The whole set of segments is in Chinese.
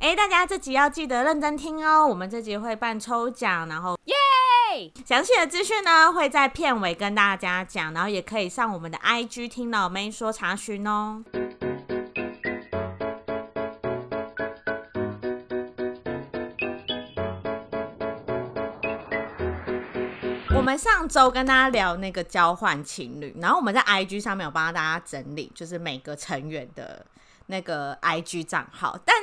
哎，大家这集要记得认真听哦，我们这集会办抽奖，然后耶！详细的资讯呢会在片尾跟大家讲，然后也可以上我们的 IG 听老妹说查询哦。我们上周跟大家聊那个交换情侣，然后我们在 IG 上面有帮大家整理，就是每个成员的那个 IG 账号，但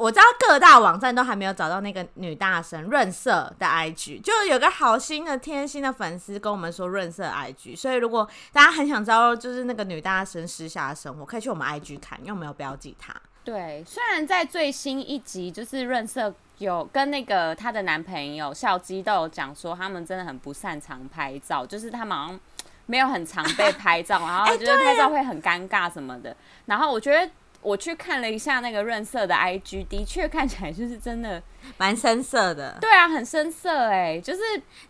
我知道各大网站都还没有找到那个女大神润色的 IG，就有个好心的贴心的粉丝跟我们说润色 IG，所以如果大家很想知道就是那个女大神私下的生活，可以去我们 IG 看，因为我们有标记她。对，虽然在最新一集就是润色。有跟那个她的男朋友孝基都有讲说，他们真的很不擅长拍照，就是他们好像没有很常被拍照，然后觉得拍照会很尴尬什么的。然后我觉得我去看了一下那个润色的 IG，的确看起来就是真的蛮深色的。对啊，很深色哎、欸，就是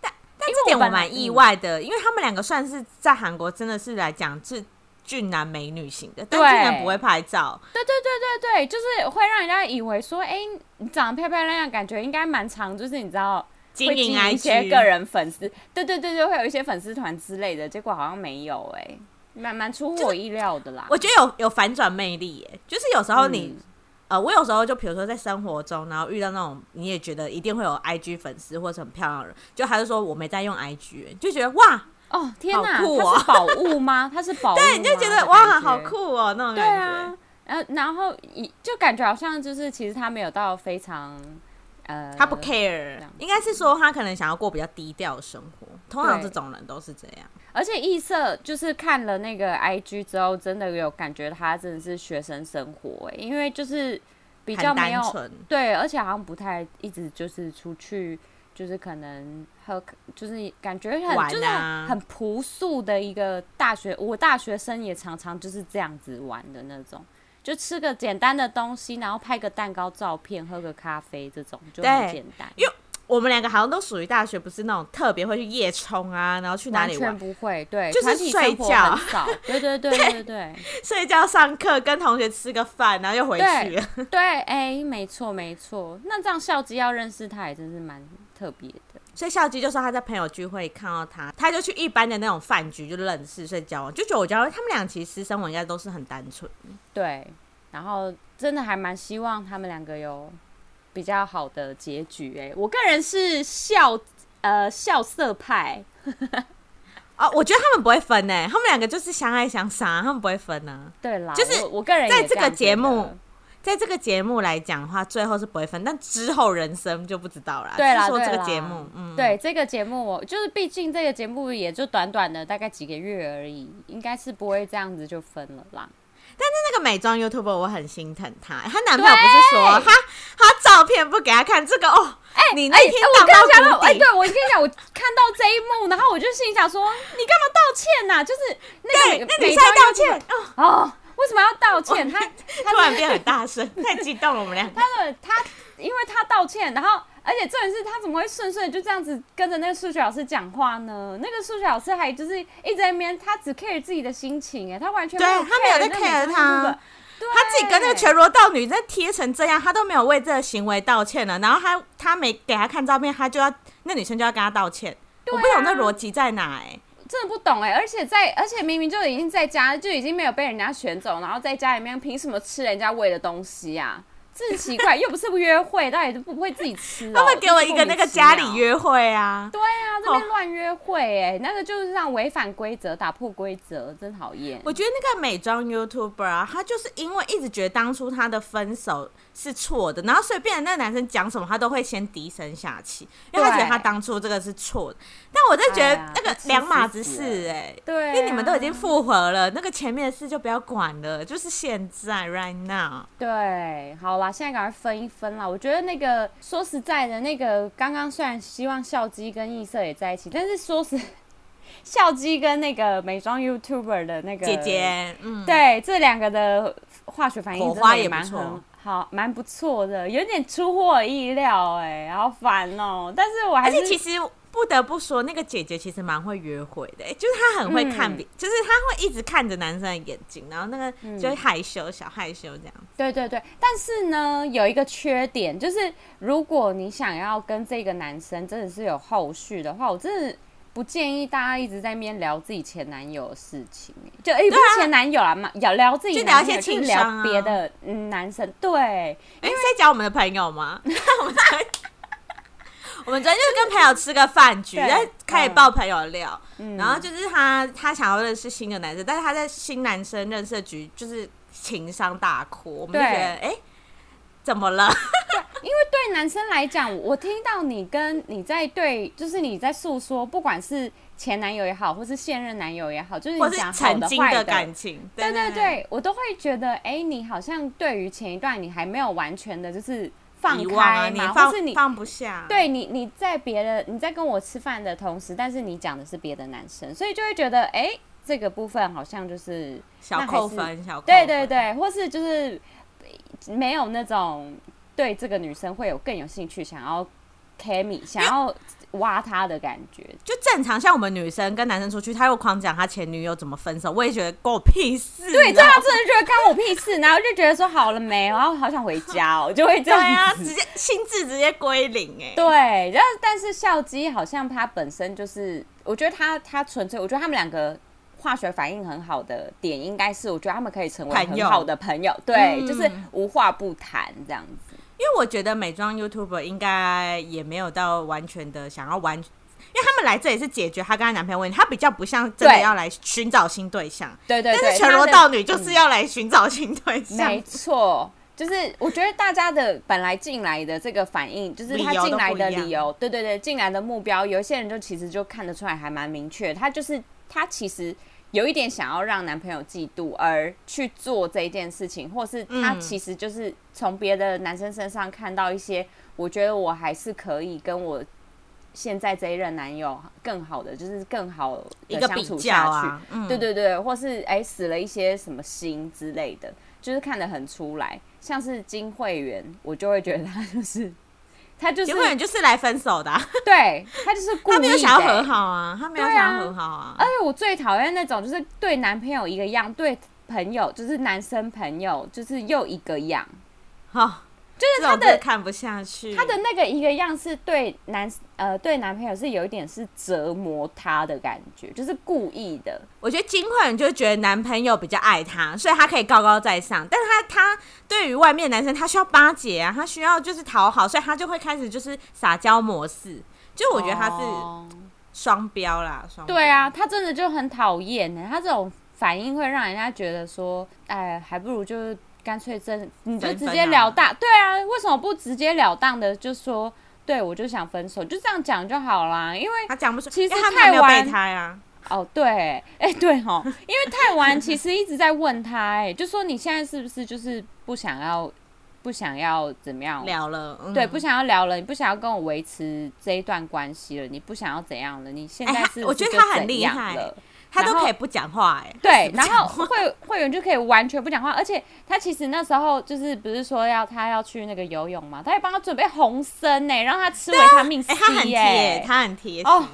但但这点我蛮意外的，因为他们两个算是在韩国真的是来讲是。俊男美女型的，但俊男不会拍照。对对对对对，就是会让人家以为说，哎、欸，你长得漂漂亮亮，感觉应该蛮长，就是你知道，经营一些个人粉丝。对对对对，会有一些粉丝团之类的，结果好像没有、欸，哎，蛮蛮出乎我意料的啦。我觉得有有反转魅力，耶，就是有时候你，嗯、呃，我有时候就比如说在生活中，然后遇到那种你也觉得一定会有 IG 粉丝或者很漂亮的人，就还是说我没在用 IG，就觉得哇。哦天哪，酷哦、它是宝物吗？它是宝物，对，你就觉得哇，好酷哦，那种感觉。对啊，然后然后一就感觉好像就是其实他没有到非常呃，他不 care，应该是说他可能想要过比较低调的生活。通常这种人都是这样。而且异色就是看了那个 IG 之后，真的有感觉他真的是学生生活哎，因为就是比较没有对，而且好像不太一直就是出去。就是可能喝，就是感觉很、啊、就是很朴素的一个大学，我大学生也常常就是这样子玩的那种，就吃个简单的东西，然后拍个蛋糕照片，喝个咖啡，这种就很简单。因为我们两个好像都属于大学，不是那种特别会去夜冲啊，然后去哪里玩？不会，对，就是睡觉，对对对对对，对，睡觉、上课，跟同学吃个饭，然后又回去了。对，哎、欸，没错没错。那这样孝基要认识他也真是蛮。特别的，所以笑基就说他在朋友聚会看到他，他就去一般的那种饭局就认识，所以交往，就觉得我觉得他们俩其实私生活应该都是很单纯。对，然后真的还蛮希望他们两个有比较好的结局。哎，我个人是笑呃笑色派。哦，我觉得他们不会分呢，他们两个就是相爱相杀，他们不会分呢。对啦，就是我，我个人在这个节目。在这个节目来讲的话，最后是不会分，但之后人生就不知道啦。对啦，说这个节目，嗯，对这个节目，我就是毕竟这个节目也就短短的大概几个月而已，应该是不会这样子就分了啦。但是那个美妆 YouTuber 我很心疼她，她男朋友不是说她她照片不给她看这个哦？哎、欸，你那天我刚想到，哎、欸，对我跟你讲，我看到这一幕，然后我就心想说，你干嘛道歉呐、啊？就是那个那女生道歉哦。哦为什么要道歉？他他 突然变很大声，太激动了。我们俩，他的他，因为他道歉，然后而且重点是他怎么会顺顺就这样子跟着那个数学老师讲话呢？那个数学老师还就是一直在那边，他只 care 自己的心情，哎，他完全没有 care，他没有在 care 他，他自己跟那个全裸道女在贴成这样，他都没有为这个行为道歉了。然后他他没给他看照片，他就要那女生就要跟他道歉。我不懂那逻辑在哪，哎。真的不懂哎、欸，而且在，而且明明就已经在家，就已经没有被人家选走，然后在家里面凭什么吃人家喂的东西呀、啊？真奇怪，又不是不约会，到底都不会自己吃、喔。他们给我一个那个家里约会啊？对啊，这边乱约会哎、欸，那个就是让违反规则、打破规则，真讨厌。我觉得那个美妆 YouTuber 啊，他就是因为一直觉得当初他的分手是错的，然后所以变成那个男生讲什么，他都会先低声下气，因为他觉得他当初这个是错的。但我就觉得那个两码子事哎、欸，对、啊，因为你们都已经复合了，那个前面的事就不要管了，就是现在 right now。对，好啦。现在赶快分一分啦！我觉得那个说实在的，那个刚刚虽然希望孝基跟异色也在一起，但是说实，孝基跟那个美妆 YouTuber 的那个姐姐，嗯，对，这两个的化学反应火花也蛮好，好，蛮不错的，有点出乎我意料、欸，哎，好烦哦、喔！但是我还是，其实不得不说，那个姐姐其实蛮会约会的，欸，就是她很会看，嗯，就是她会一直看着男生的眼睛，然后那个就会害羞，嗯，小害羞这样。对对对，但是呢，有一个缺点，就是如果你想要跟这个男生真的是有后续的话，我真的不建议大家一直在那边聊自己前男友的事情，就哎，欸，不是前男友啦嘛，聊聊自己男友，就聊一些聊别的嗯男生。对，哎，欸，在讲我们的朋友吗？我们我们昨天就是跟朋友吃个饭局，在开始爆朋友料，嗯，然后就是他他想要认识新的男生，但是他在新男生认识的局就是情商大哭，我们就觉得哎、欸，怎么了？因为对男生来讲，我听到你跟你在对，就是你在诉说，不管是前男友也好，或是现任男友也好，就是你讲曾经的感情，对对对，我都会觉得哎、欸，你好像对于前一段你还没有完全的，就是。放开嘛，你放或是你放不下？对你，你在别的你在跟我吃饭的同时，但是你讲的是别的男生，所以就会觉得，哎、欸，这个部分好像就是小扣分，小。对对对，或是就是没有那种对这个女生会有更有兴趣，想要 Kimi，想要。挖她的感觉，就正常。像我们女生跟男生出去，他又狂讲他前女友怎么分手，我也觉得关我屁事。对，这样真的觉得关我屁事，然后就觉得说好了没，然后好想回家哦，就会这样。对啊，直接心智直接归零哎。对，然后但是孝基好像他本身就是，我觉得他他纯粹，我觉得他们两个化学反应很好的点，应该是我觉得他们可以成为很好的朋友。朋友对、嗯，就是无话不谈这样子。因为我觉得美妆 YouTuber 应该也没有到完全的想要完，因为他们来这里是解决她跟她男朋友问题，她比较不像真的要来寻找新对象。对对对，但是全罗道女就是要来寻找新对象。没错，就是我觉得大家的本来进来的这个反应，就是他进来的理由，对对对，进来的目标，有一些人就其实就看得出来还蛮明确，他就是他其实。有一点想要让男朋友嫉妒而去做这件事情，或是他其实就是从别的男生身上看到一些，我觉得我还是可以跟我现在这一任男友更好的，就是更好的相处下去。啊嗯、对对对，或是哎、欸、死了一些什么心之类的，就是看得很出来。像是金会员，我就会觉得他就是。他就是永远就是来分手的、啊，对他就是故意、欸、他没有想要和好啊，他没有想要和好啊。而且我最讨厌那种就是对男朋友一个样，对朋友就是男生朋友就是又一个样，哈。就是他的看不下去，他的那个一个样是对男呃对男朋友是有一点是折磨他的感觉，就是故意的。我觉得金慧人就觉得男朋友比较爱他，所以他可以高高在上。但是他他对于外面男生，他需要巴结啊，他需要就是讨好，所以他就会开始就是撒娇模式。就我觉得他是双标啦，双标。对啊，他真的就很讨厌呢。他这种反应会让人家觉得说，哎，还不如就是。干脆真你就直接了当，对啊，为什么不直截了当的就说，对我就想分手，就这样讲就好啦。因为他讲不出，其实太晚。哦，对，哎、欸，对哈，因为太晚，其实一直在问他，哎，就说你现在是不是就是不想要，不想要怎么样聊了、嗯？对，不想要聊了，你不想要跟我维持这一段关系了，你不想要怎样了？你现在是，是我觉得他很厉害了。他都可以不讲话哎，对，然后会会员就可以完全不讲话，而且他其实那时候就是不是说要他要去那个游泳嘛，他也帮他准备红参呢，让他吃维他命 C 耶，他很贴心。哦，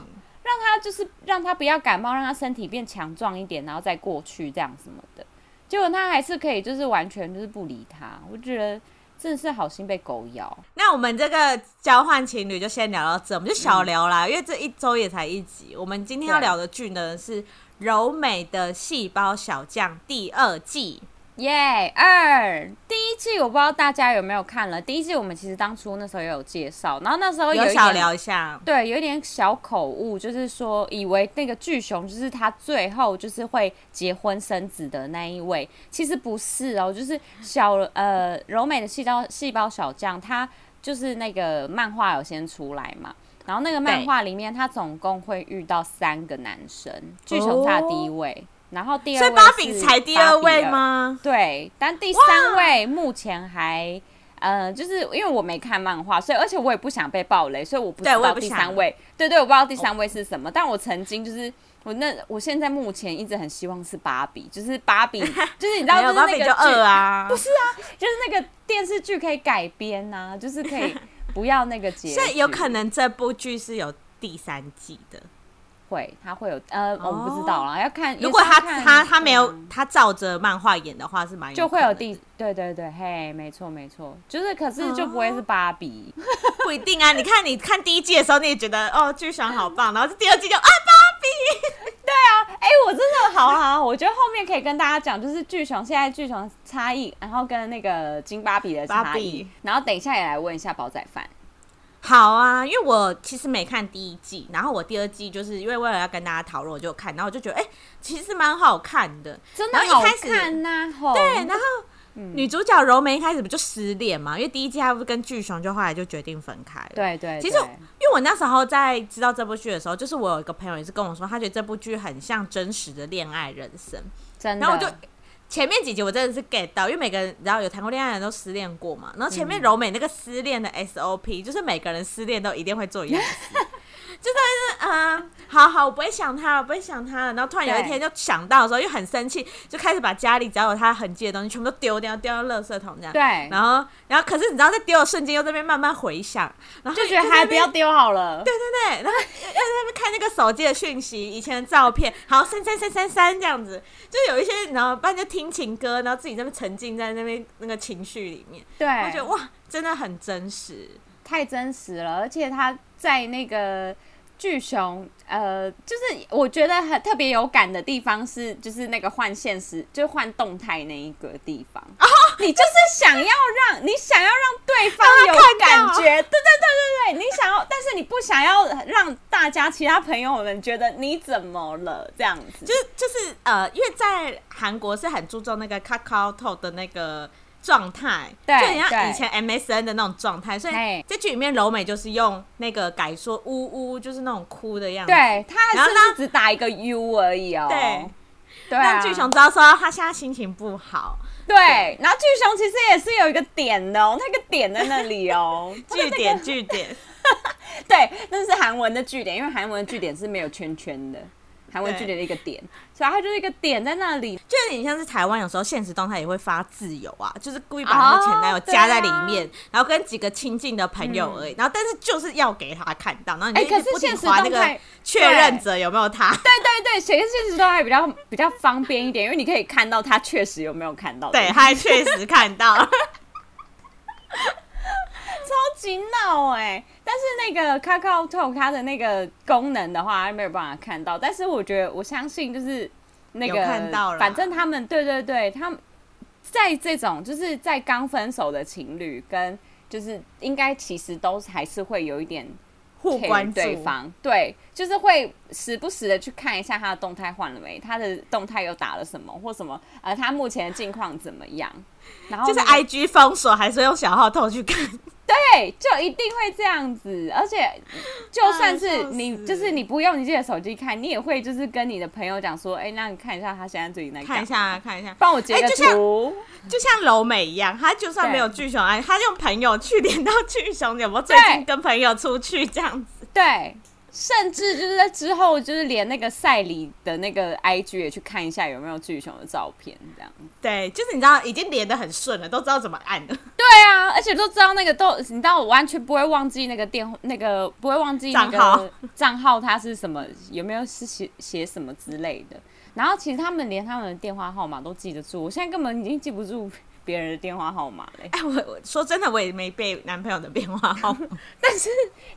让他就是让他不要感冒，让他身体变强壮一点，然后再过去这样什么的，结果他还是可以就是完全就是不理他，我觉得真的是好心被狗咬。那我们这个交换情侣就先聊到这，我们就小聊啦，嗯、因为这一周也才一集，我们今天要聊的剧呢是。柔美的细胞小将第二季，耶、yeah！二第一季我不知道大家有没有看了。第一季我们其实当初那时候也有介绍，然后那时候有，有小聊一下，对，有一点小口误，就是说以为那个巨熊就是他最后就是会结婚生子的那一位，其实不是哦，就是小呃柔美的细胞细胞小将，他就是那个漫画有先出来嘛。然后那个漫画里面，他总共会遇到三个男生，巨熊是他第一位，哦，然后第二位是芭比才第二位吗？对，但第三位目前还呃，就是因为我没看漫画，所以而且我也不想被暴雷，所以我不知道第三位。对，对对，我不知道第三位是什么，哦，但我曾经就是我那我现在目前一直很希望是芭比，就是芭比，就是你知道就是那个剧啊，不是啊，就是那个电视剧可以改编呐，啊，就是可以。不要那个结局，所以有可能这部剧是有第三季的？会，他会有呃，我不知道啦，要看。如果他他他没有他照着漫画演的话，是蛮就会有第对对对，嘿，没错没错，就是可是就不会是芭比，不一定啊。你看你看第一季的时候，你也觉得哦，巨熊好棒，然后第二季就啊芭比，对啊，哎，我真的好好，我觉得后面可以跟大家讲，就是巨熊现在巨熊差异，然后跟那个金芭比的差异，然后等一下也来问一下煲仔饭。好啊，因为我其实没看第一季，然后我第二季就是因为为了要跟大家讨论，我就看，然后我就觉得哎、欸，其实蛮好看的，真的好看呐、啊。对，然后、嗯、女主角柔美一开始不就失恋嘛？因为第一季她不是跟巨熊，就后来就决定分开了。对，对对，其实因为我那时候在知道这部剧的时候，就是我有一个朋友也是跟我说，他觉得这部剧很像真实的恋爱人生，真的。然后我就。前面几集我真的是 get 到，因为每个人然后有谈过恋爱的人都失恋过嘛，然后前面柔美那个失恋的 SOP，、就是每个人失恋都一定会做一样的事，就算是嗯、呃，好好，我不会想他了，我不会想他了，然后突然有一天就想到的时候，又很生气，就开始把家里只要有他痕迹的东西全部都丢掉，丢到垃圾桶这样。对，然后然后可是你知道在丢的瞬间又在那边慢慢回想，然后就觉得还不要丢好了。对对对，然后又在那边看那个手机的讯息，以前的照片，好删删删删删这样子，就有一些然后不然就听情歌，然后自己在那边沉浸在那边那个情绪里面。对，我觉得哇，真的很真实，太真实了，而且他在那个。巨熊，呃，就是我觉得很特别有感的地方是，就是那个换现实，就换动态那一个地方。哦，你就是想要让你想要让对方有感觉，对对对对对，你想要，但是你不想要让大家其他朋友们觉得你怎么了这样子。就是就是呃，因为在韩国是很注重那个 KakaoTalk 的那个。状态，对，就很像以前 MSN 的那种状态，所以这剧里面柔美就是用那个改说呜呜，就是那种哭的样子。对，他还是只打一个 U 而已哦。对，对啊，让巨熊知道说他现在心情不好。对，然后巨熊其实也是有一个点的哦，那个点在那里哦，句点句点。对，那是韩文的句点，因为韩文的句点是没有圈圈的。台湾距离的一个点，所以它就是一个点在那里，就有点像是台湾有时候现实动态也会发自由啊，就是故意把那个前男友加在里面，哦。啊、然后跟几个亲近的朋友而已，嗯、然后但是就是要给他看到，然后你就不停滑那个确认者有没有他，对。对对，写个限时动态比较比较方便一点，因为你可以看到他确实有没有看到，对，他还确实看到。超级闹哎！但是那个 KakaoTalk 它的那个功能的话，没有办法看到。但是我觉得，我相信就是那个，看到了。反正他们对对对，他们在这种就是在刚分手的情侣，跟就是应该其实都还是会有一点互关对方，对，就是会时不时的去看一下他的动态换了没，他的动态又打了什么或什么，呃，他目前的近况怎么样？然后、就是 IG 封锁，还是用小号头去看？对，就一定会这样子，而且就算是你，就是你不用你自己的手机看，你也会就是跟你的朋友讲说，哎、欸，那你看一下他现在最近在看一下，看一下，帮我截个图，欸、就像，柔美一样，他就算没有巨熊爱，他用朋友去连到巨熊，有没有？最近跟朋友出去这样子？对。甚至就是在之后，就是连那个赛里的那个 IG 也去看一下有没有巨熊的照片，这样。对，就是你知道已经连的很顺了，都知道怎么按了。对啊，而且都知道那个都，你知道我完全不会忘记那个电那个不会忘记账号账号，它是什么，有没有是写写什么之类的。然后其实他们连他们的电话号码都记得住，我现在根本已经记不住。别人的电话号码嘞？哎，我我说真的，我也没背男朋友的电话号码。但是，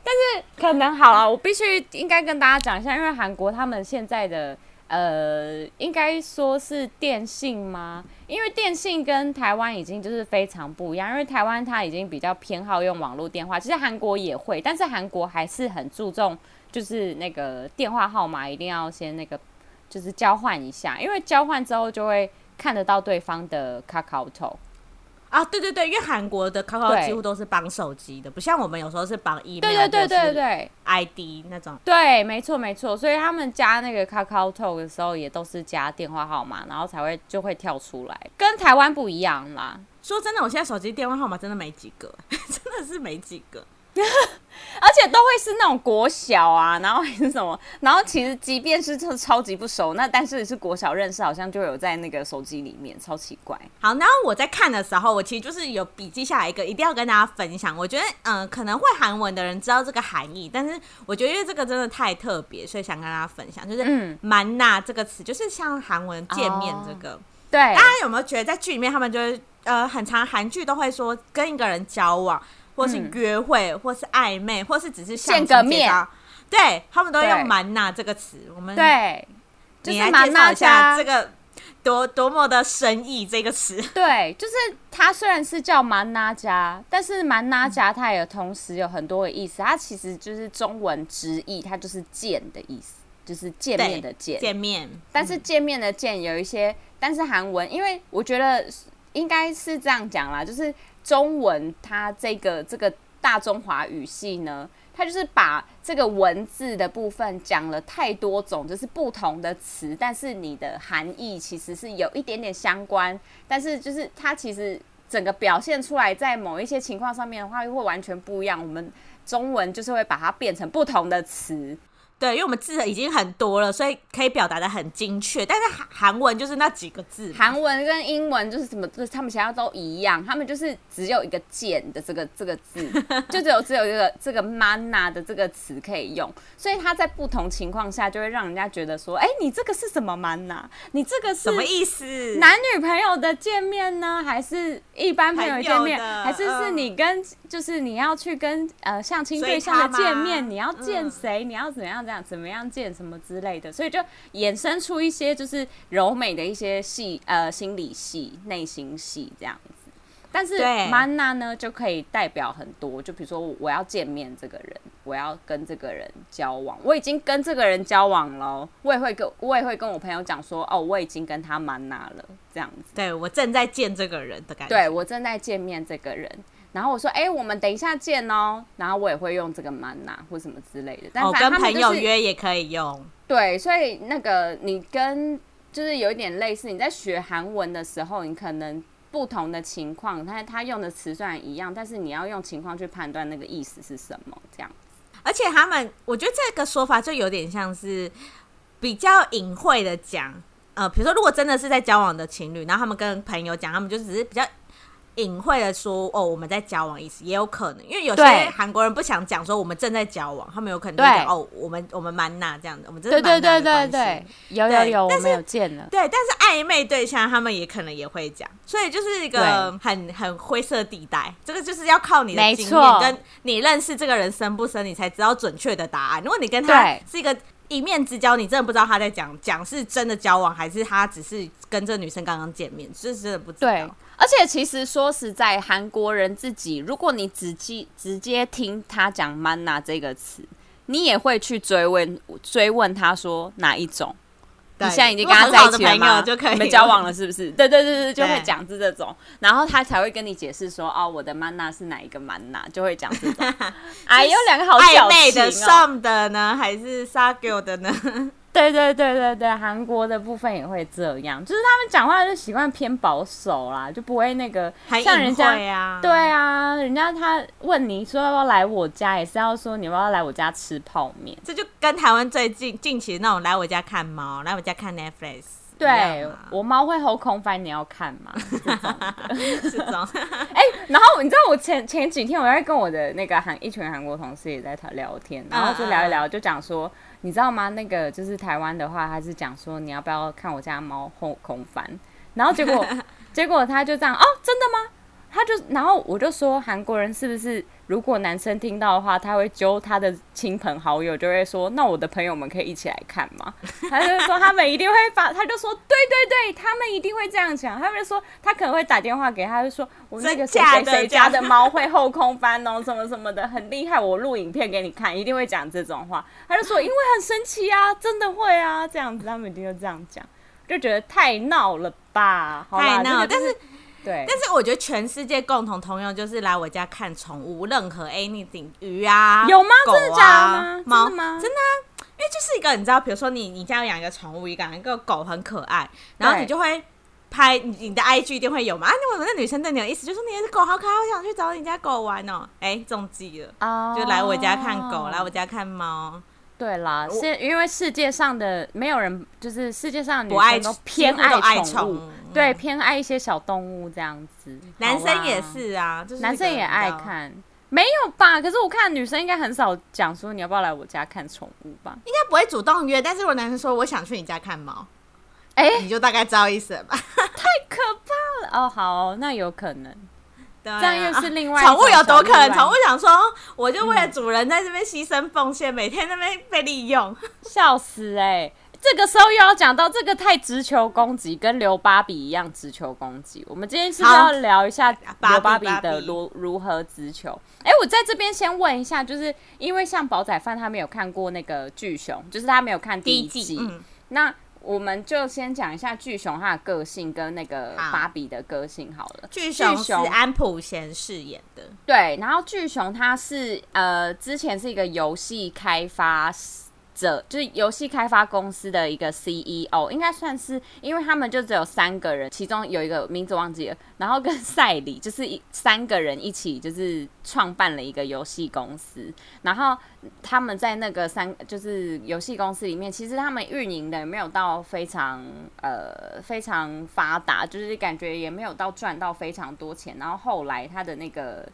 但是可能好了，我必须应该跟大家讲一下，因为韩国他们现在的呃，应该说是电信吗？因为电信跟台湾已经就是非常不一样，因为台湾它已经比较偏好用网络电话，其实韩国也会，但是韩国还是很注重，就是那个电话号码一定要先那个就是交换一下，因为交换之后就会。看得到对方的 KakaoTalk 啊，对对对，因为韩国的 Kakao 几乎都是绑手机的，不像我们有时候是绑 email，对对对对对，ID 那种。对，没错没错，所以他们加那个 KakaoTalk 的时候，也都是加电话号码，然后才会就会跳出来，跟台湾不一样啦。说真的，我现在手机电话号码真的没几个，真的是没几个。而且都会是那种国小啊，然后还是什么，然后其实即便是超超级不熟，那但是是国小认识，好像就有在那个手机里面，超奇怪。好，然后我在看的时候，我其实就是有笔记下来一个，一定要跟大家分享。我觉得，嗯、呃，可能会韩文的人知道这个含义，但是我觉得因为这个真的太特别，所以想跟大家分享，就是“만나”这个词，就是像韩文见面这个。哦、对，大家有没有觉得在剧里面他们就是呃，很长韩剧都会说跟一个人交往。或是约会或是暧昧或是只是见个面。对他们都用蛮纳这个词我们对。就是蛮纳家这个多多么的神意这个词。对就是它虽然是叫蛮纳家但是蛮纳家它也同时有很多的意思它其实就是中文直译它就是见的意思就是见面的见。见面但是见面的见有一些但是韩文因为我觉得应该是这样讲啦就是中文它这个这个大中华语系呢，它就是把这个文字的部分讲了太多种，就是不同的词，但是你的含义其实是有一点点相关，但是就是它其实整个表现出来在某一些情况上面的话，又会完全不一样。我们中文就是会把它变成不同的词。对因为我们字已经很多了所以可以表达的很精确。但是韩文就是那几个字韩文跟英文就是什么就是他们想要都一样他们就是只有一个简的这个这个字 就只有只有一个这个 mana 的这个词可以用。所以他在不同情况下就会让人家觉得说哎你这个是什么 mana 你这个是什么意思？男女朋友的见面呢？还是一般朋友见面还是是你跟就是你要去跟呃相亲对象见面？你要见谁？你要怎样？怎么样见什么之类的。所以就衍生出一些就是柔美的一些戏呃心理戏内心戏这样子。但是 mana 呢就可以代表很多就比如说我要见面这个人我要跟这个人交往。我已经跟这个人交往了我也会跟我也会跟我朋友讲说哦我已经跟他妈妈了这样子。对我正在见这个人的感觉。对我正在见面这个人然后我说，哎、欸，我们等一下见哦。然后我也会用这个 mana ”或什么之类的。但哦、跟朋友约也可以用。对，所以那个你跟就是有一点类似，你在学韩文的时候，你可能不同的情况，他他用的词虽然一样，但是你要用情况去判断那个意思是什么，这样。而且他们，我觉得这个说法就有点像是比较隐晦的讲，呃，比如说如果真的是在交往的情侣，然后他们跟朋友讲，他们就只是比较。隐晦的说哦，我们在交往意思也有可能，因为有些韩国人不想讲说我们正在交往，他们有可能就讲哦，我们我们“蛮那”这样的，我们真的对对对对对，有有有，我们有见了，对，但是暧昧对象他们也可能也会讲，所以就是一个很很灰色地带，这个就是要靠你的经验跟你认识这个人深不深，你才知道准确的答案。如果你跟他是一个一面之交，你真的不知道他在讲讲是真的交往，还是他只是跟这女生刚刚见面，就是真的不知道。而且其实说实在，韩国人自己，如果你直接直接听他讲“ “mana” ”这个词，你也会去追问追问他说哪一种？你现在已经跟他在一起了吗你们交往了是不是？对对对对就会讲是这种然后他才会跟你解释说哦我的 mana 是哪一个 mana 就会讲这种。哎有两个好暧昧的上的呢还是撒给我的呢？对对对对对，韩国的部分也会这样，就是他们讲话就习惯偏保守啦，就不会那个像人家啊，对啊，人家他问你说要不要来我家，也是要说你要不要来我家吃泡面，这就跟台湾最近近期那种来我家看猫，来我家看 Netflix，对我猫会后空翻，你要看吗？这种，哎，然后你知道我前前几天我在跟我的那个韩一群韩国同事也在谈聊天，然后就聊一聊，就讲说。你知道吗？那个就是台湾的话，他是讲说你要不要看我家猫后空翻，然后结果 结果他就这样哦，真的吗？他就然后我就说韩国人是不是如果男生听到的话，他会揪他的亲朋好友，就会说那我的朋友们可以一起来看吗？他就说他们一定会发，他就说对对对，他们一定会这样讲。他们就说他可能会打电话给他，就说我那个谁谁谁家的猫会后空翻哦，什么什么的很厉害，我录影片给你看，一定会讲这种话。他就说因为很神奇啊，真的会啊，这样子他们一定会这样讲，就觉得太闹了吧？太闹，但是。对，但是我觉得全世界共同通用就是来我家看宠物，任何 anything 鱼啊，有吗？狗啊，真的假的吗？猫真的吗？真的啊，因为就是一个你知道，比如说你你家有养一个宠物，一个一个狗很可爱，然后你就会拍你的 IG 一定会有嘛？啊，那我那女生对你有意思，就说你的狗好可爱，我想去找你家狗玩哦。哎、欸，中计了，oh. 就来我家看狗，来我家看猫。对啦，是因为世界上的没有人，就是世界上的女生都偏爱宠物，对，偏爱一些小动物这样子。男生也是啊，就是男生也爱看。没有吧？可是我看女生应该很少讲说你要不要来我家看宠物吧？应该不会主动约，但是如果男生说我想去你家看猫，哎、欸，你就大概知道意思了吧？太可怕了哦！好哦，那有可能，这样又是另外宠物有多可能？宠物想说，我就为了主人在这边牺牲奉献，嗯、每天在那边被利用，笑死哎、欸！这个时候又要讲到这个太直球攻击，跟刘芭比一样直球攻击。我们今天是不是要聊一下刘芭比的如如何直球？哎，我在这边先问一下，就是因为像宝仔饭他没有看过那个巨熊，就是他没有看第一季。一季嗯、那我们就先讲一下巨熊他的个性跟那个芭比的个性好了。巨熊是安普贤饰演的，对。然后巨熊他是呃之前是一个游戏开发。者就是游戏开发公司的一个 CEO，应该算是，因为他们就只有三个人，其中有一个名字忘记了，然后跟赛里就是三个人一起就是创办了一个游戏公司，然后他们在那个三就是游戏公司里面，其实他们运营的没有到非常呃非常发达，就是感觉也没有到赚到非常多钱，然后后来他的那个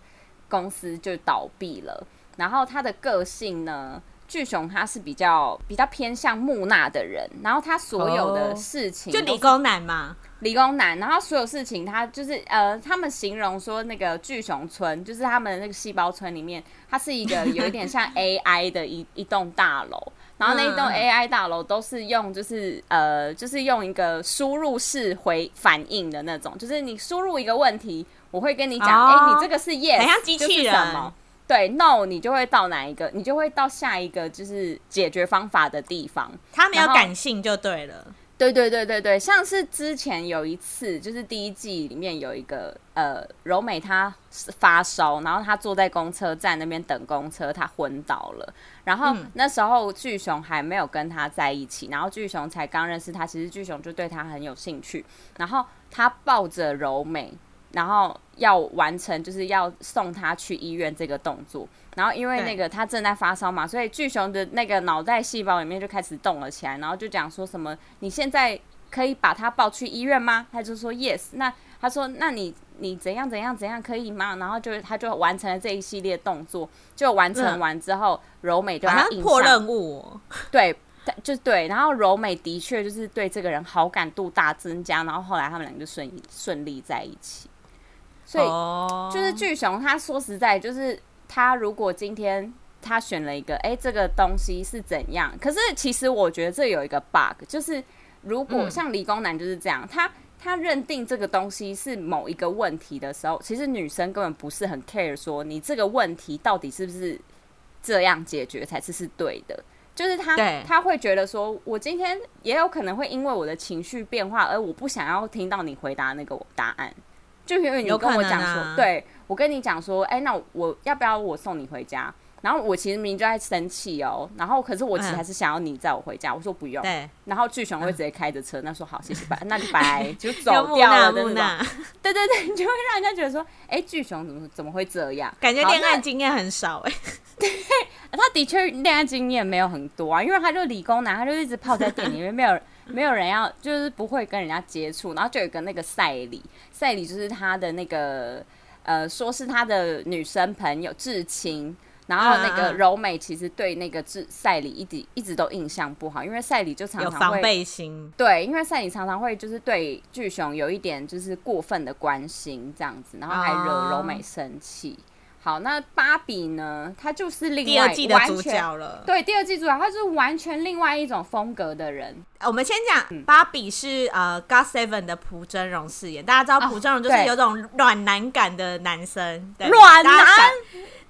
公司就倒闭了，然后他的个性呢？巨熊他是比较比较偏向木讷的人，然后他所有的事情就理工男嘛，理工男，然后所有事情他就是呃，他们形容说那个巨熊村就是他们那个细胞村里面，它是一个 有一点像 AI 的一一栋大楼，然后那一栋 AI 大楼都是用就是呃就是用一个输入式回反应的那种，就是你输入一个问题，我会跟你讲，哎、欸，你这个是 yes，很像机器人。对，no，你就会到哪一个，你就会到下一个就是解决方法的地方。他没有感性就对了。对对对对对，像是之前有一次，就是第一季里面有一个呃柔美她发烧，然后她坐在公车站那边等公车，她昏倒了。然后那时候巨熊还没有跟她在一起，然后巨熊才刚认识她，其实巨熊就对她很有兴趣。然后他抱着柔美。然后要完成，就是要送他去医院这个动作。然后因为那个他正在发烧嘛，所以巨熊的那个脑袋细胞里面就开始动了起来。然后就讲说什么：“你现在可以把他抱去医院吗？”他就说：“Yes。”那他说：“那你你怎样怎样怎样可以吗？”然后就他就完成了这一系列动作。就完成完之后，嗯、柔美就他破任务、哦。对，就对。然后柔美的确就是对这个人好感度大增加。然后后来他们两个就顺顺利在一起。所以就是巨熊，他说实在，就是他如果今天他选了一个，哎、欸，这个东西是怎样？可是其实我觉得这有一个 bug，就是如果像理工男就是这样，他他认定这个东西是某一个问题的时候，其实女生根本不是很 care 说你这个问题到底是不是这样解决才是是对的，就是他他会觉得说，我今天也有可能会因为我的情绪变化，而我不想要听到你回答那个答案。就因为你跟我讲说，啊、对我跟你讲说，哎、欸，那我要不要我送你回家？然后我其实明明就在生气哦，然后可是我其实还是想要你载我回家。嗯、我说不用，对。然后巨熊会直接开着车，嗯、那说好，谢谢，拜，那就拜，就走掉了，对对 对，你就会让人家觉得说，哎、欸，巨熊怎么怎么会这样？感觉恋爱经验很少哎。对，他的确恋爱经验没有很多啊，因为他就理工男，他就一直泡在店里面，没有。没有人要，就是不会跟人家接触，然后就有一个那个赛里，赛里就是他的那个呃，说是他的女生朋友至亲，然后那个柔美其实对那个至赛里一直一直都印象不好，因为赛里就常常会有防备心，对，因为赛里常常会就是对巨熊有一点就是过分的关心这样子，然后还惹柔美生气。好，那芭比呢？她就是另外第二季的主角了。对，第二季主角，她是完全另外一种风格的人。我们先讲芭比是呃 God Seven 的朴真荣饰演。大家知道朴真荣就是有种暖男感的男生，暖男，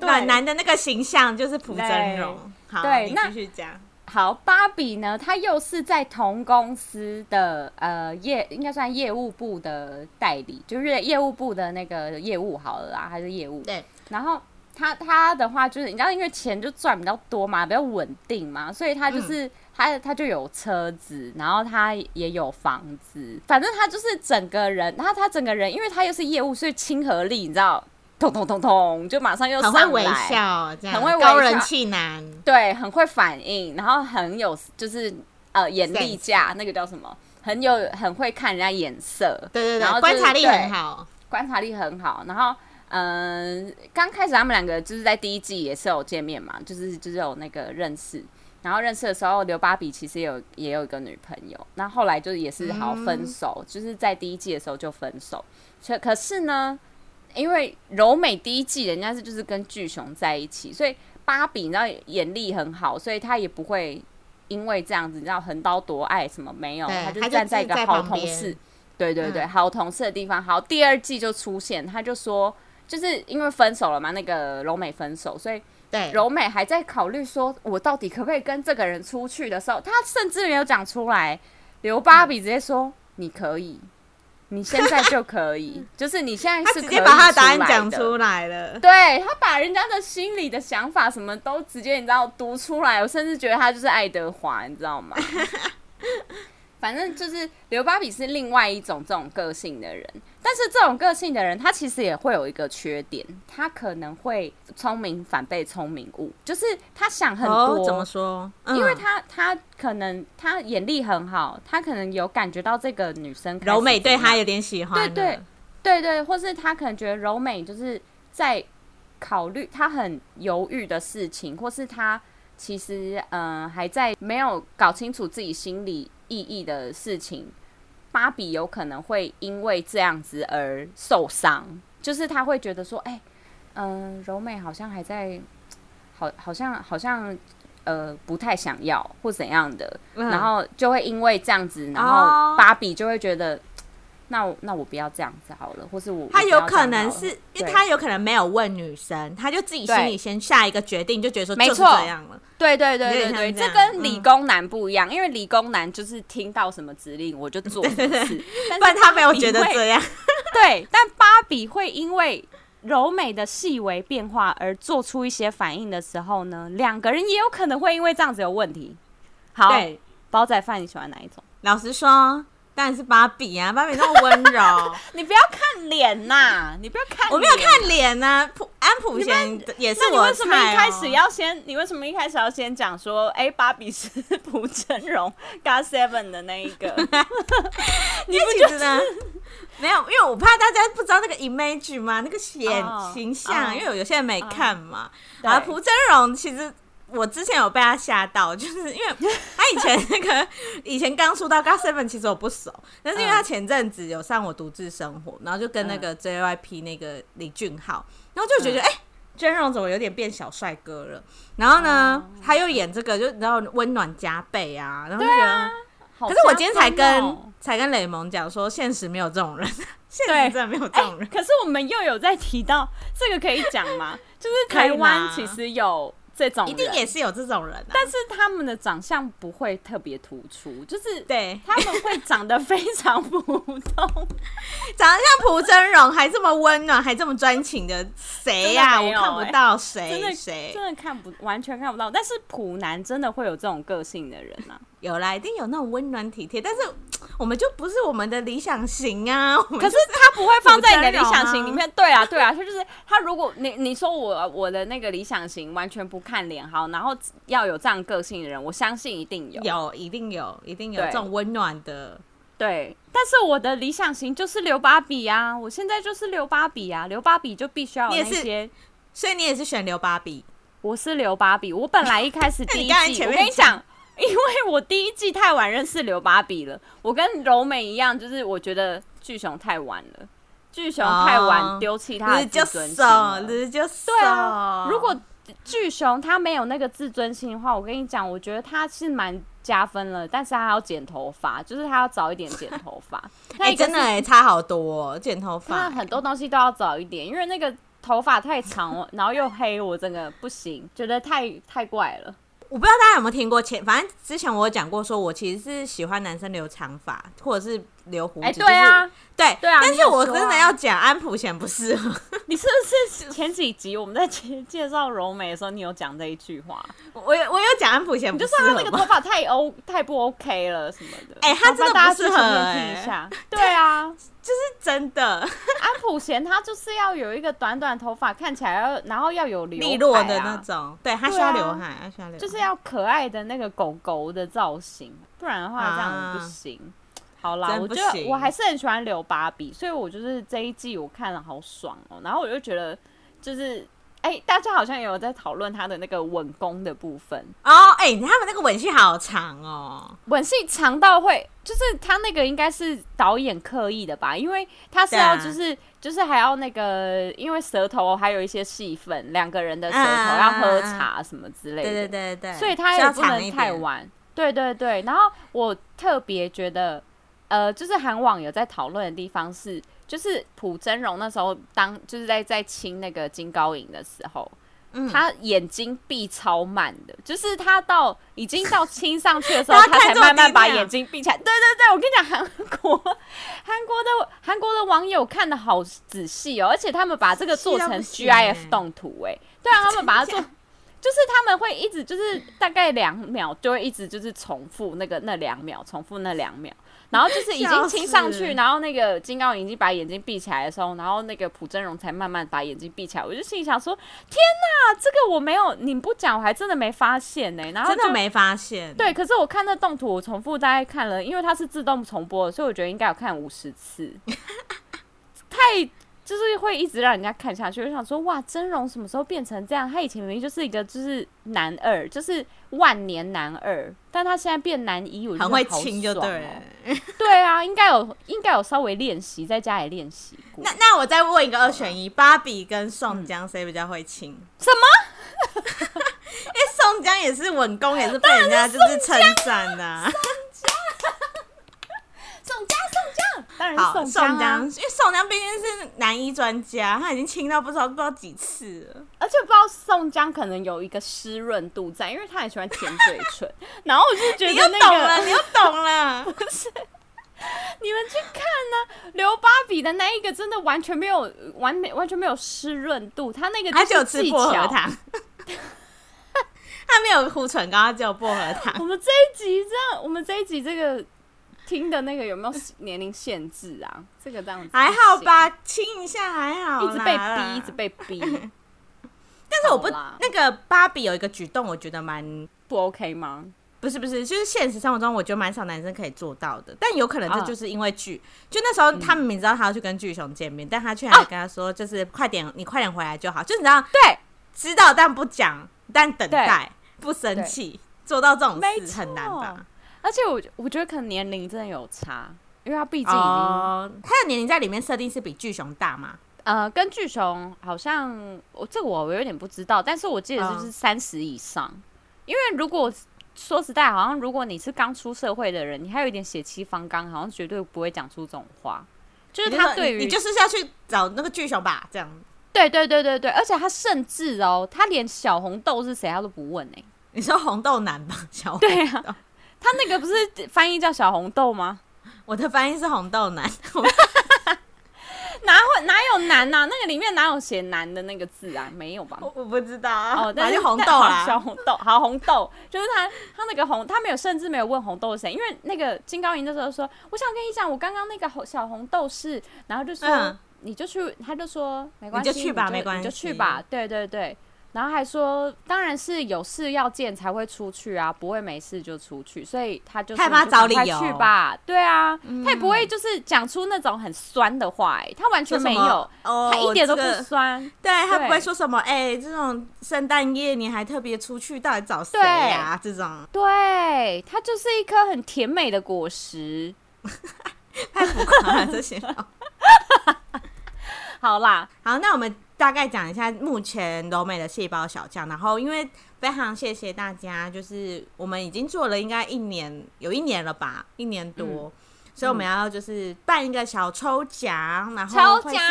暖男的那个形象就是朴真荣。好，对，你继续讲。好，芭比呢，她又是在同公司的呃业，应该算业务部的代理，就是业务部的那个业务好了啦，还是业务？对。然后她她的话就是，你知道，因为钱就赚比较多嘛，比较稳定嘛，所以她就是他他就有车子，然后他也有房子，反正他就是整个人，他他整个人，因为他又是业务，所以亲和力你知道，通通通通，就马上又上来，很会微笑，这样很会高人气男，对，很会反应，然后很有就是呃眼力架，那个叫什么？很有很会看人家眼色，对对对，然后、就是、观察力很好，观察力很好，然后。嗯，刚开始他们两个就是在第一季也是有见面嘛，就是就是有那个认识，然后认识的时候，刘芭比其实也有也有一个女朋友，那后来就是也是好分手，嗯、就是在第一季的时候就分手。可可是呢，因为柔美第一季人家是就是跟巨熊在一起，所以芭比你知道眼力很好，所以她也不会因为这样子你知道横刀夺爱什么没有，她就站在一个好同事，对对对，嗯、好同事的地方。好，第二季就出现，她就说。就是因为分手了嘛，那个柔美分手，所以对柔美还在考虑说，我到底可不可以跟这个人出去的时候，他甚至没有讲出来。刘芭比直接说：“嗯、你可以，你现在就可以，就是你现在是可以把他的。”答案讲出来了。对，他把人家的心里的想法什么都直接你知道读出来，我甚至觉得他就是爱德华，你知道吗？反正就是刘芭比是另外一种这种个性的人，但是这种个性的人，他其实也会有一个缺点，他可能会聪明反被聪明误，就是他想很多。哦、怎么说？嗯、因为他他可能他眼力很好，他可能有感觉到这个女生柔美对他有点喜欢，对对对对，或是他可能觉得柔美就是在考虑他很犹豫的事情，或是他其实嗯、呃、还在没有搞清楚自己心里。意义的事情，芭比有可能会因为这样子而受伤，就是他会觉得说，哎、欸，嗯、呃，柔美好像还在，好，好像好像呃不太想要或怎样的，嗯、然后就会因为这样子，然后芭比就会觉得。那我那我不要这样子好了，或是我他有可能是因为他有可能没有问女生，他就自己心里先下一个决定，就觉得说没错这样了。对对对对对，这跟理工男不一样，因为理工男就是听到什么指令我就做什么事，但他没有觉得这样。对，但芭比会因为柔美的细微变化而做出一些反应的时候呢，两个人也有可能会因为这样子有问题。好，煲仔饭你喜欢哪一种？老实说。当然是芭比啊，芭比那么温柔。你不要看脸呐，你不要看，我没有看脸呐。普安普贤也是我菜。那你为什么一开始要先？你为什么一开始要先讲说，哎，芭比是 朴真荣 GOT7 的那一个？你不觉得？没有，因为我怕大家不知道那个 image 嘛，那个显形象，因为有些人没看嘛。然后朴真荣其实。我之前有被他吓到，就是因为他以前那个 以前刚出道 GOT7，其实我不熟，但是因为他前阵子有上我独自生活，然后就跟那个 JYP 那个李俊浩，然后就觉得哎，真荣怎么有点变小帅哥了？然后呢，他又演这个，就然后温暖加倍啊，然后就觉得，可是我今天才跟才跟雷蒙讲说，现实没有这种人，现实真的没有这种人。可是我们又有在提到这个可以讲吗？就是台湾其实有。这种一定也是有这种人，啊，但是他们的长相不会特别突出，就是对他们会长得非常普通，长得像朴真荣，还这么温暖，还这么专情的谁呀？欸、我看不到谁，真的谁，真的看不完全看不到。但是普男真的会有这种个性的人啊。有啦，一定有那种温暖体贴，但是我们就不是我们的理想型啊。可是他不会放在你的理想型里面。对啊，对啊，他 就是他。如果你你说我我的那个理想型完全不看脸好，然后要有这样个性的人，我相信一定有，有一定有，一定有这种温暖的。对，但是我的理想型就是刘芭比啊，我现在就是刘芭比啊，刘芭比就必须要有那些，所以你也是选刘芭比。我是刘芭比，我本来一开始 第一季，我跟你讲。因为我第一季太晚认识刘芭比了，我跟柔美一样，就是我觉得巨熊太晚了，巨熊太晚丢弃他的自尊心了。对啊，如果巨熊他没有那个自尊心的话，我跟你讲，我觉得他是蛮加分了，但是他要剪头发，就是他要早一点剪头发。哎、欸，真的哎，差好多哦，剪头发，很多东西都要早一点，因为那个头发太长，然后又黑，我真的不行，觉得太太怪了。我不知道大家有没有听过前，反正之前我有讲过，说我其实是喜欢男生留长发，或者是留胡子。哎，对啊，对对啊。但是我真的要讲安普贤不适合。你是不是前几集我们在介 介绍柔美的时候，你有讲这一句话？我有我有讲安普贤，你就说他那个头发太 O 太不 OK 了什么的。哎，他真的不适合。听一下，对啊，就是真的。安普贤他就是要有一个短短头发，看起来要然后要有利落的那种。对，他需要刘海，他需要刘海，就是要可爱的那个狗狗的造型，不然的话这样不行。好啦，我觉得我还是很喜欢留芭比，所以我就是这一季我看了好爽哦、喔。然后我就觉得，就是哎、欸，大家好像也有在讨论他的那个吻功的部分哦。哎、欸，他们那个吻戏好长哦，吻戏长到会，就是他那个应该是导演刻意的吧？因为他是要就是、啊、就是还要那个，因为舌头还有一些戏份，两个人的舌头要喝茶什么之类的，对对对对，所以他也不能太晚。对对对，然后我特别觉得。呃，就是韩网有在讨论的地方是，就是朴真荣那时候当就是在在亲那个金高银的时候，嗯，他眼睛闭超慢的，就是他到已经到亲上去的时候，他才慢慢把眼睛闭起来。对对对，我跟你讲，韩国韩国的韩国的网友看的好仔细哦，而且他们把这个做成 GIF 动图，哎，对啊，他们把它做，就是他们会一直就是大概两秒就会一直就是重复那个那两秒，重复那两秒。然后就是已经亲上去，然后那个金刚已经把眼睛闭起来的时候，然后那个朴真荣才慢慢把眼睛闭起来。我就心里想说：天哪，这个我没有，你不讲我还真的没发现呢、欸。然后真的没发现。对，可是我看那动图，我重复大概看了，因为它是自动重播的，所以我觉得应该有看五十次。太。就是会一直让人家看下去，我想说哇，真荣什么时候变成这样？他以前明明就是一个就是男二，就是万年男二，但他现在变男一，我觉得好爽、喔、很会亲就对。对啊，应该有应该有稍微练习，在家里练习过。那那我再问一个二选一，芭比跟宋江谁比较会亲？什么？因为宋江也是稳功，也是被人家就是称赞的。当然是宋江啊！因为宋江毕竟是男医专家，他已经亲到不知道不知道几次了。而且不知道宋江可能有一个湿润度在，因为他很喜欢舔嘴唇。然后我就觉得那个，你又懂了，你又懂了，不是？你们去看呢、啊，刘芭比的那一个真的完全没有完美，完全没有湿润度。他那个就是技巧，他只有吃薄荷糖，他没有护唇膏，他只有薄荷糖。我们这一集这样，我们这一集这个。听的那个有没有年龄限制啊？这个这样子还好吧，亲一下还好，一直被逼，一直被逼。但是我不，那个芭比有一个举动，我觉得蛮不 OK 吗？不是不是，就是现实生活中，我觉得蛮少男生可以做到的。但有可能这就是因为剧，就那时候他们明知道他要去跟巨熊见面，但他却还跟他说，就是快点，你快点回来就好。就你知道，对，知道但不讲，但等待，不生气，做到这种事很难吧？而且我我觉得可能年龄真的有差，因为他毕竟已经、uh, 他的年龄在里面设定是比巨熊大嘛。呃，跟巨熊好像我这个我我有点不知道，但是我记得就是三十以上。Uh, 因为如果说实在，好像如果你是刚出社会的人，你还有一点血气方刚，好像绝对不会讲出这种话。就是他对于你，你就是要去找那个巨熊吧，这样。对对对对对，而且他甚至哦，他连小红豆是谁他都不问呢、欸。你说红豆男吧，小红豆对啊。他那个不是翻译叫小红豆吗？我的翻译是红豆男，哪会哪有男呐、啊？那个里面哪有写男的那个字啊？没有吧？我，我不知道啊。哦，但是红豆啊，小红豆，好红豆，就是他，他那个红，他没有，甚至没有问红豆是谁，因为那个金高银那时候说，我想跟你讲，我刚刚那个红小红豆是，然后就说、嗯、你就去，他就说没关系，你就去吧，没关系，你就去吧，对对对。然后还说，当然是有事要见才会出去啊，不会没事就出去，所以他就害怕找理由去吧。对啊，嗯、他也不会就是讲出那种很酸的话、他完全没有，他一点都不酸。哦这个、对他不会说什么，哎、欸，这种圣诞夜你还特别出去，到底找谁呀？这种，对他就是一颗很甜美的果实，太浮夸了这些。好啦，好，那我们。大概讲一下目前柔美的细胞小将，然后因为非常谢谢大家，就是我们已经做了应该一年，有一年了吧，一年多，嗯、所以我们要就是办一个小抽奖，然后抽奖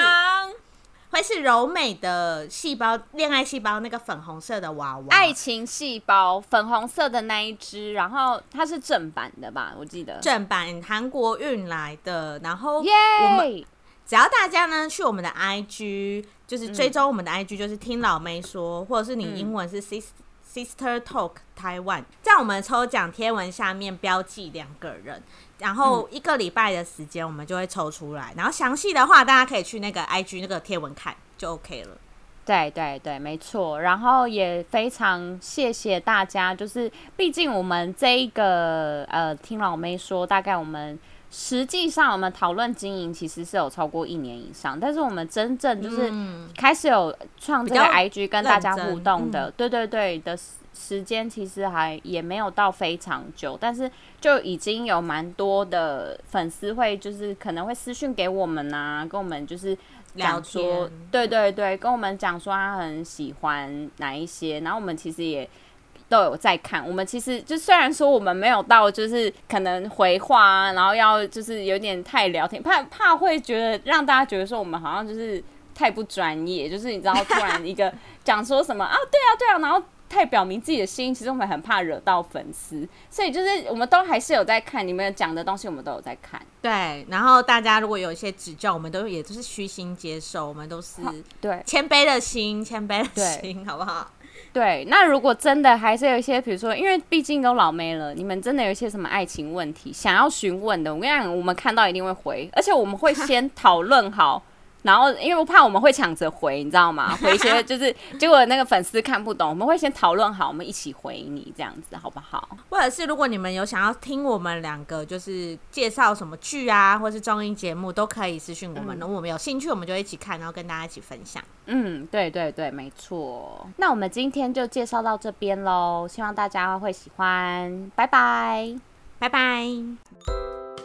会会是柔美的细胞，恋爱细胞那个粉红色的娃娃，爱情细胞粉红色的那一只，然后它是正版的吧？我记得正版韩国运来的，然后我们、yeah! 只要大家呢去我们的 IG，就是追踪我们的 IG，就是听老妹说，嗯、或者是你英文是 sister talk Taiwan，在我们抽奖贴文下面标记两个人。然后一个礼拜的时间，我们就会抽出来。然后详细的话，大家可以去那个 IG 那个贴文看，就 OK 了。对对对，没错。然后也非常谢谢大家，就是毕竟我们这一个呃，听老妹说，大概我们实际上我们讨论经营其实是有超过一年以上，但是我们真正就是开始有创这个 IG 跟大家互动的，对对对的。时间其实还也没有到非常久，但是就已经有蛮多的粉丝会就是可能会私讯给我们啊，跟我们就是讲说，对对对，跟我们讲说他很喜欢哪一些，然后我们其实也都有在看。我们其实就虽然说我们没有到就是可能回话啊，然后要就是有点太聊天，怕怕会觉得让大家觉得说我们好像就是太不专业，就是你知道突然一个讲说什么啊，对啊对啊，然后。太表明自己的心，其实我们很怕惹到粉丝，所以就是我们都还是有在看你们讲的东西，我们都有在看。对，然后大家如果有一些指教，我们都也都是虚心接受，我们都是对谦卑的心，谦卑的心，好不好？对，那如果真的还是有一些，比如说，因为毕竟都老妹了，你们真的有一些什么爱情问题想要询问的，我跟你讲，我们看到一定会回，而且我们会 先讨论好。然后，因为我怕我们会抢着回，你知道吗？回一些就是结果那个粉丝看不懂，我们会先讨论好，我们一起回你这样子，好不好？或者是如果你们有想要听我们两个就是介绍什么剧啊，或是综艺节目，都可以私讯我们。如果我们有兴趣，我们就一起看，然后跟大家一起分享。嗯，对对对，没错。那我们今天就介绍到这边喽，希望大家会喜欢。拜拜，拜拜。